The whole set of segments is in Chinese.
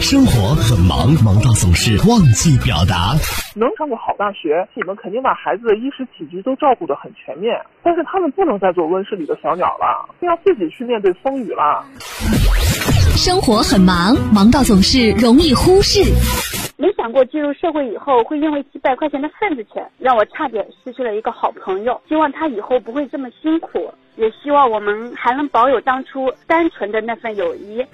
生活很忙，忙到总是忘记表达。能上个好大学，你们肯定把孩子的衣食起居都照顾得很全面。但是他们不能再做温室里的小鸟了，要自己去面对风雨了。生活很忙，忙到总是容易忽视。没想过进入社会以后，会因为几百块钱的份子钱，让我差点失去了一个好朋友。希望他以后不会这么辛苦，也希望我们还能保有当初单纯的那份友谊。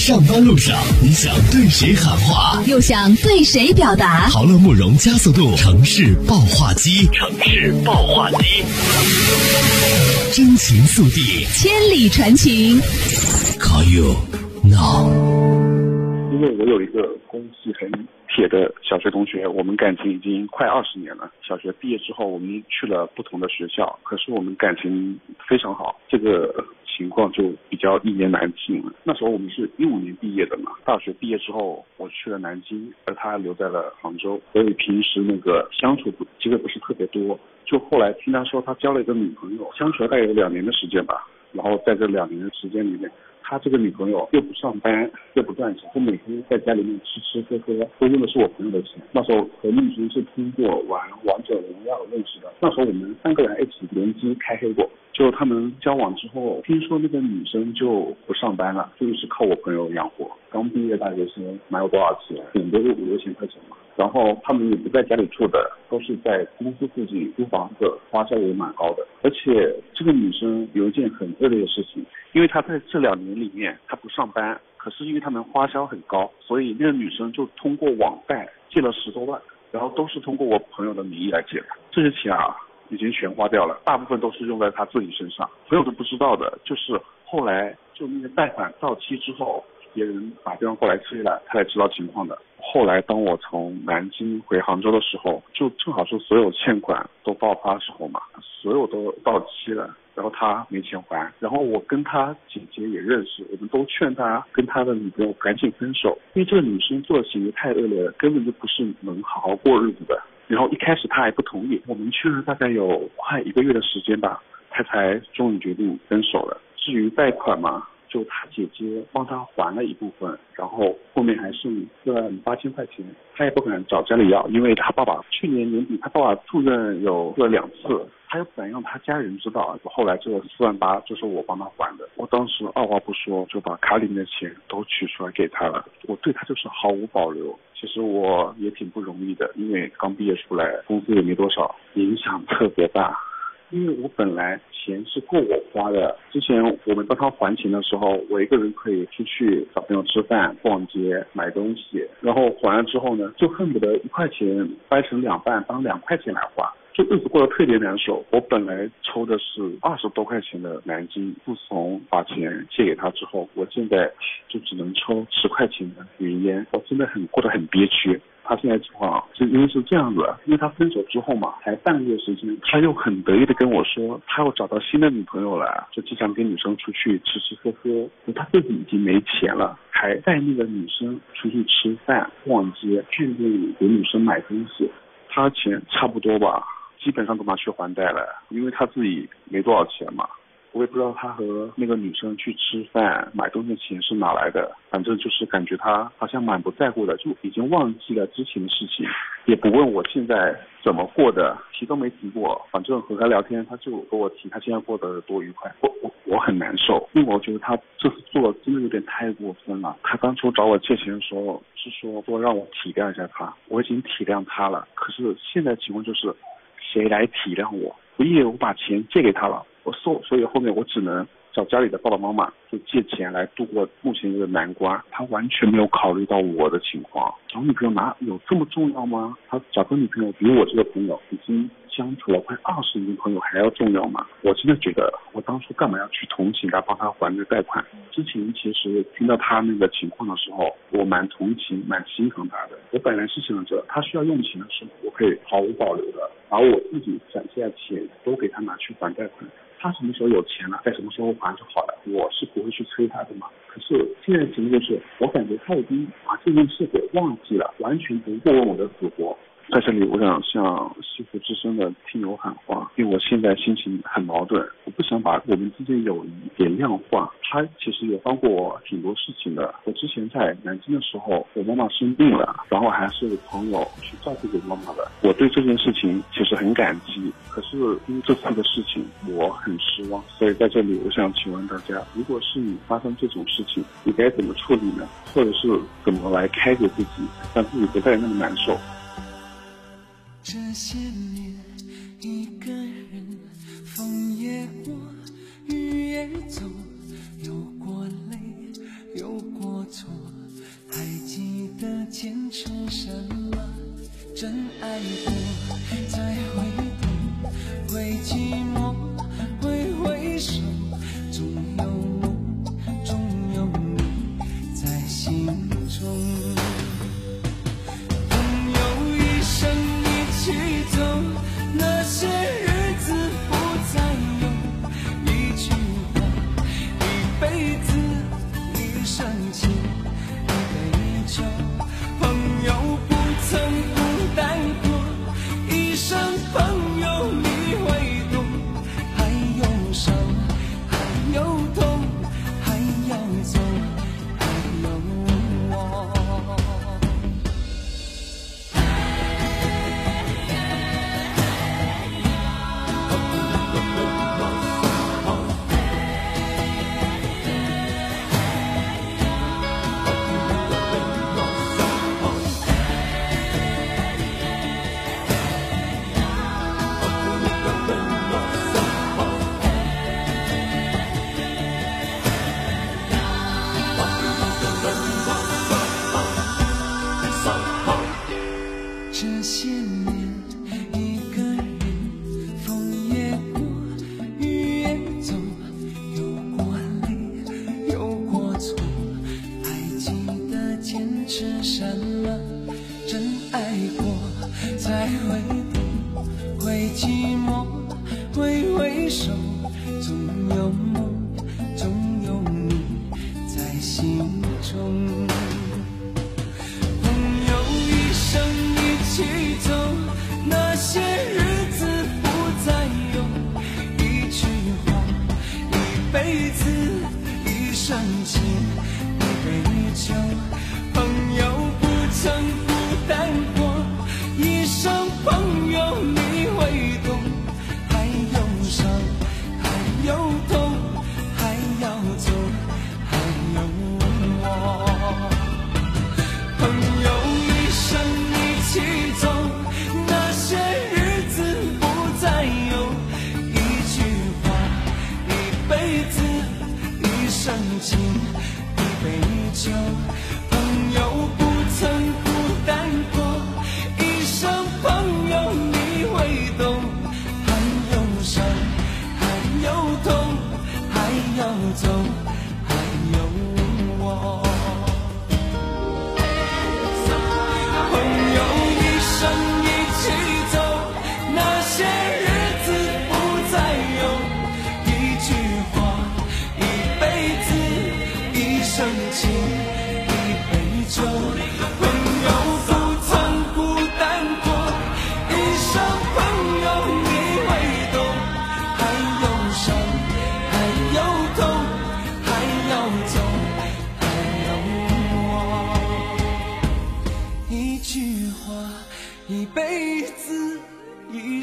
上班路上，你想对谁喊话，又想对谁表达？豪乐慕容加速度城市爆话机，城市爆话机，真情速递，千里传情。Call you now。因为我有一个关系很铁的小学同学，我们感情已经快二十年了。小学毕业之后，我们去了不同的学校，可是我们感情非常好。这个情况就比较一言难尽了。那时候我们是一五年毕业的嘛，大学毕业之后，我去了南京，而他留在了杭州，所以平时那个相处不机会不是特别多。就后来听他说他交了一个女朋友，相处了大概有两年的时间吧。然后在这两年的时间里面。他这个女朋友又不上班又不赚钱，他每天在家里面吃吃喝喝，都用的是我朋友的钱。那时候和女生是通过玩王者荣耀认识的，那时候我们三个人一起联机开黑过。就他们交往之后，听说那个女生就不上班了，就是靠我朋友养活。刚毕业大学生，哪有多少钱？顶多就五六千块钱嘛。然后他们也不在家里住的，都是在公司附近租房子，花销也蛮高的。而且这个女生有一件很恶劣的事情，因为她在这两年里面她不上班，可是因为他们花销很高，所以那个女生就通过网贷借了十多万，然后都是通过我朋友的名义来借的。这些钱啊，已经全花掉了，大部分都是用在他自己身上。朋友都不知道的，就是后来就那个贷款到期之后，别人打电话过来催了，他才知道情况的。后来，当我从南京回杭州的时候，就正好是所有欠款都爆发的时候嘛，所有都到期了，然后他没钱还，然后我跟他姐姐也认识，我们都劝他跟他的女朋友赶紧分手，因为这个女生做的行为太恶劣了，根本就不是能好好过日子的。然后一开始他还不同意，我们劝了大概有快一个月的时间吧，他才终于决定分手了。至于贷款嘛。就他姐姐帮他还了一部分，然后后面还剩四万八千块钱，他也不敢找家里要，因为他爸爸去年年底他爸爸住院有了两次，他又不敢让他家人知道。后来这四万八就是我帮他还的，我当时二话不说就把卡里面的钱都取出来给他了，我对他就是毫无保留。其实我也挺不容易的，因为刚毕业出来，工资也没多少，影响特别大。因为我本来钱是够我花的，之前我们帮他还钱的时候，我一个人可以出去找朋友吃饭、逛街、买东西，然后还了之后呢，就恨不得一块钱掰成两半，当两块钱来花，就日子过得特别难受。我本来抽的是二十多块钱的南京，自从把钱借给他之后，我现在就只能抽十块钱的云烟，我真的很过得很憋屈。他现在情况是因为是这样子，因为他分手之后嘛，才半个月时间，他又很得意的跟我说，他要找到新的女朋友了，就经常跟女生出去吃吃喝喝。他自己已经没钱了，还带那个女生出去吃饭、逛街、看电影，给女生买东西。他钱差不多吧，基本上都拿去还贷了，因为他自己没多少钱嘛。我也不知道他和那个女生去吃饭、买东西的钱是哪来的，反正就是感觉他好像蛮不在乎的，就已经忘记了之前的事情，也不问我现在怎么过的，提都没提过。反正和他聊天，他就和我提他现在过得多愉快，我我我很难受，因为我觉得他这次做的真的有点太过分了。他当初找我借钱的时候是说说让我体谅一下他，我已经体谅他了，可是现在情况就是谁来体谅我？我以为我把钱借给他了。我所所以后面我只能找家里的爸爸妈妈就借钱来度过目前这个难关。他完全没有考虑到我的情况，找女朋友哪有这么重要吗？他找个女朋友比我这个朋友已经相处了快二十年的朋友还要重要吗？我真的觉得我当初干嘛要去同情他，帮他还这贷款？之前其实听到他那个情况的时候，我蛮同情、蛮心疼他的。我本来是想着他需要用钱的时候，我可以毫无保留的把我自己攒下的钱都给他拿去还贷款。他什么时候有钱了，在什么时候还就好了，我是不会去催他的嘛。可是现在情况就是，我感觉他已经把这件事给忘记了，完全不过问我的死活。在这里，我想向西湖之声的听友喊话，因为我现在心情很矛盾，我不想把我们之间友谊给量化。他其实也帮过我挺多事情的。我之前在南京的时候，我妈妈生病了，然后还是朋友去照顾给妈妈的。我对这件事情其实很感激。可是因为这次的事情，我很失望。所以在这里，我想请问大家，如果是你发生这种事情，你该怎么处理呢？或者是怎么来开解自己，让自己不再那么难受？这些年，一个人，风也过，雨也走，真爱过，才会懂，会寂寞，这些年，一个人，风也过，雨也走，有过泪，有过错，还记得坚持什么？真爱过，才会懂，会寂寞，会回首，辈子，一生情，一杯酒。朋友不曾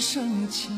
生气